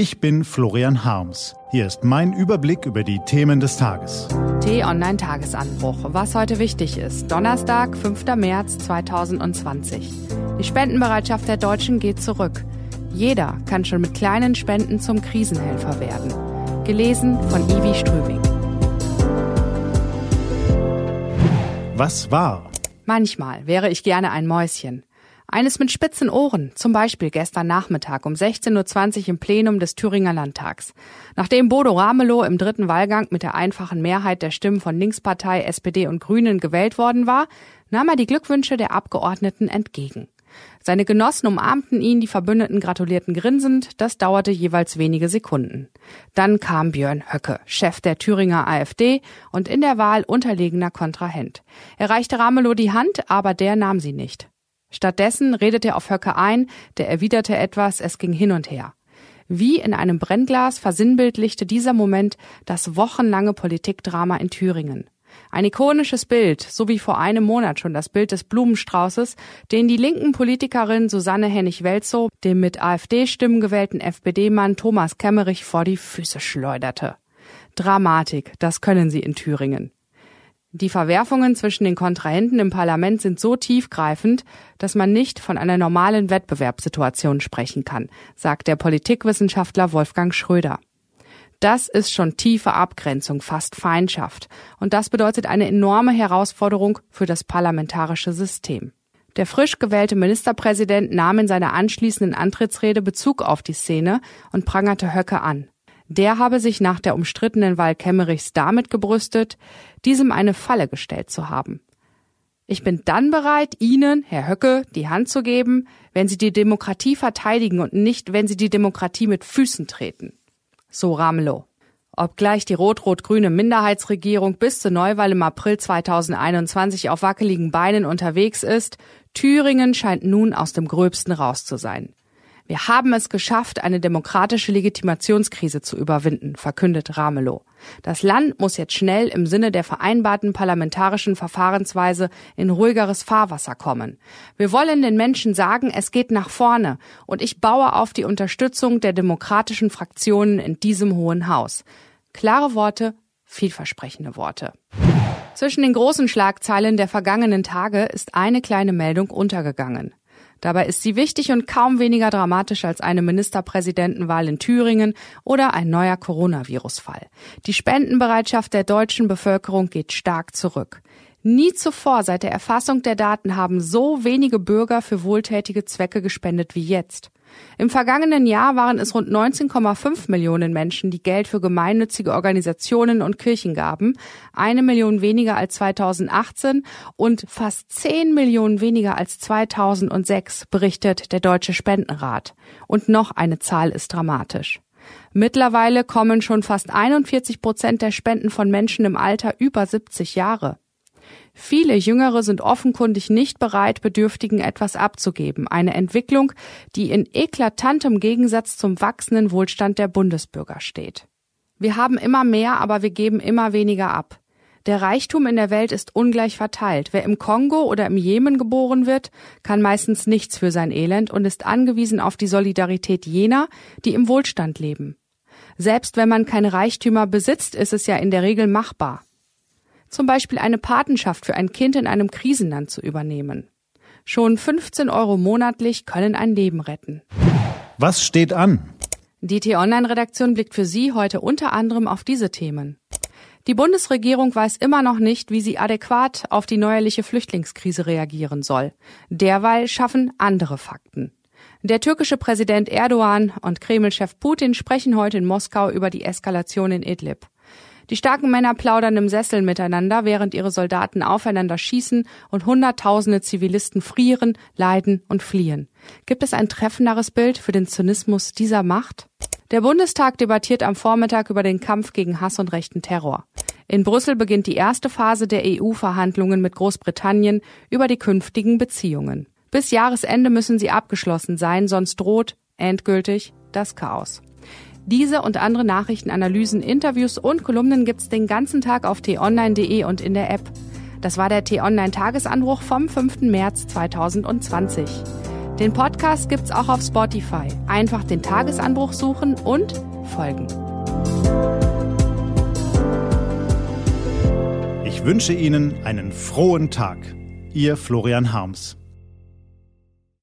Ich bin Florian Harms. Hier ist mein Überblick über die Themen des Tages. T-Online Tagesanbruch. Was heute wichtig ist. Donnerstag, 5. März 2020. Die Spendenbereitschaft der Deutschen geht zurück. Jeder kann schon mit kleinen Spenden zum Krisenhelfer werden. Gelesen von Ivi Strübing. Was war? Manchmal wäre ich gerne ein Mäuschen. Eines mit spitzen Ohren, zum Beispiel gestern Nachmittag um 16.20 Uhr im Plenum des Thüringer Landtags. Nachdem Bodo Ramelow im dritten Wahlgang mit der einfachen Mehrheit der Stimmen von Linkspartei, SPD und Grünen gewählt worden war, nahm er die Glückwünsche der Abgeordneten entgegen. Seine Genossen umarmten ihn, die Verbündeten gratulierten grinsend, das dauerte jeweils wenige Sekunden. Dann kam Björn Höcke, Chef der Thüringer AfD und in der Wahl unterlegener Kontrahent. Er reichte Ramelow die Hand, aber der nahm sie nicht. Stattdessen redete er auf Höcke ein, der erwiderte etwas, es ging hin und her. Wie in einem Brennglas versinnbildlichte dieser Moment das wochenlange Politikdrama in Thüringen. Ein ikonisches Bild, so wie vor einem Monat schon das Bild des Blumenstraußes, den die linken Politikerin Susanne Hennig-Welzow dem mit AfD-Stimmen gewählten FPD-Mann Thomas Kemmerich vor die Füße schleuderte. Dramatik, das können sie in Thüringen. Die Verwerfungen zwischen den Kontrahenten im Parlament sind so tiefgreifend, dass man nicht von einer normalen Wettbewerbssituation sprechen kann, sagt der Politikwissenschaftler Wolfgang Schröder. Das ist schon tiefe Abgrenzung, fast Feindschaft. Und das bedeutet eine enorme Herausforderung für das parlamentarische System. Der frisch gewählte Ministerpräsident nahm in seiner anschließenden Antrittsrede Bezug auf die Szene und prangerte Höcke an. Der habe sich nach der umstrittenen Wahl Kemmerichs damit gebrüstet, diesem eine Falle gestellt zu haben. Ich bin dann bereit, Ihnen, Herr Höcke, die Hand zu geben, wenn Sie die Demokratie verteidigen und nicht, wenn Sie die Demokratie mit Füßen treten. So Ramelow. Obgleich die rot-rot-grüne Minderheitsregierung bis zur Neuwahl im April 2021 auf wackeligen Beinen unterwegs ist, Thüringen scheint nun aus dem Gröbsten raus zu sein. Wir haben es geschafft, eine demokratische Legitimationskrise zu überwinden, verkündet Ramelow. Das Land muss jetzt schnell im Sinne der vereinbarten parlamentarischen Verfahrensweise in ruhigeres Fahrwasser kommen. Wir wollen den Menschen sagen, es geht nach vorne und ich baue auf die Unterstützung der demokratischen Fraktionen in diesem Hohen Haus. Klare Worte, vielversprechende Worte. Zwischen den großen Schlagzeilen der vergangenen Tage ist eine kleine Meldung untergegangen. Dabei ist sie wichtig und kaum weniger dramatisch als eine Ministerpräsidentenwahl in Thüringen oder ein neuer Coronavirus-Fall. Die Spendenbereitschaft der deutschen Bevölkerung geht stark zurück. Nie zuvor seit der Erfassung der Daten haben so wenige Bürger für wohltätige Zwecke gespendet wie jetzt. Im vergangenen Jahr waren es rund 19,5 Millionen Menschen, die Geld für gemeinnützige Organisationen und Kirchen gaben, eine Million weniger als 2018 und fast 10 Millionen weniger als 2006, berichtet der Deutsche Spendenrat. Und noch eine Zahl ist dramatisch. Mittlerweile kommen schon fast 41 Prozent der Spenden von Menschen im Alter über 70 Jahre. Viele Jüngere sind offenkundig nicht bereit, Bedürftigen etwas abzugeben. Eine Entwicklung, die in eklatantem Gegensatz zum wachsenden Wohlstand der Bundesbürger steht. Wir haben immer mehr, aber wir geben immer weniger ab. Der Reichtum in der Welt ist ungleich verteilt. Wer im Kongo oder im Jemen geboren wird, kann meistens nichts für sein Elend und ist angewiesen auf die Solidarität jener, die im Wohlstand leben. Selbst wenn man keine Reichtümer besitzt, ist es ja in der Regel machbar zum Beispiel eine Patenschaft für ein Kind in einem Krisenland zu übernehmen. Schon 15 Euro monatlich können ein Leben retten. Was steht an? Die T-Online-Redaktion blickt für Sie heute unter anderem auf diese Themen. Die Bundesregierung weiß immer noch nicht, wie sie adäquat auf die neuerliche Flüchtlingskrise reagieren soll. Derweil schaffen andere Fakten. Der türkische Präsident Erdogan und Kreml-Chef Putin sprechen heute in Moskau über die Eskalation in Idlib. Die starken Männer plaudern im Sessel miteinander, während ihre Soldaten aufeinander schießen und Hunderttausende Zivilisten frieren, leiden und fliehen. Gibt es ein treffenderes Bild für den Zynismus dieser Macht? Der Bundestag debattiert am Vormittag über den Kampf gegen Hass und rechten Terror. In Brüssel beginnt die erste Phase der EU-Verhandlungen mit Großbritannien über die künftigen Beziehungen. Bis Jahresende müssen sie abgeschlossen sein, sonst droht endgültig das Chaos. Diese und andere Nachrichten, Analysen, Interviews und Kolumnen gibt's den ganzen Tag auf t-online.de und in der App. Das war der T-Online Tagesanbruch vom 5. März 2020. Den Podcast gibt's auch auf Spotify. Einfach den Tagesanbruch suchen und folgen. Ich wünsche Ihnen einen frohen Tag. Ihr Florian Harms.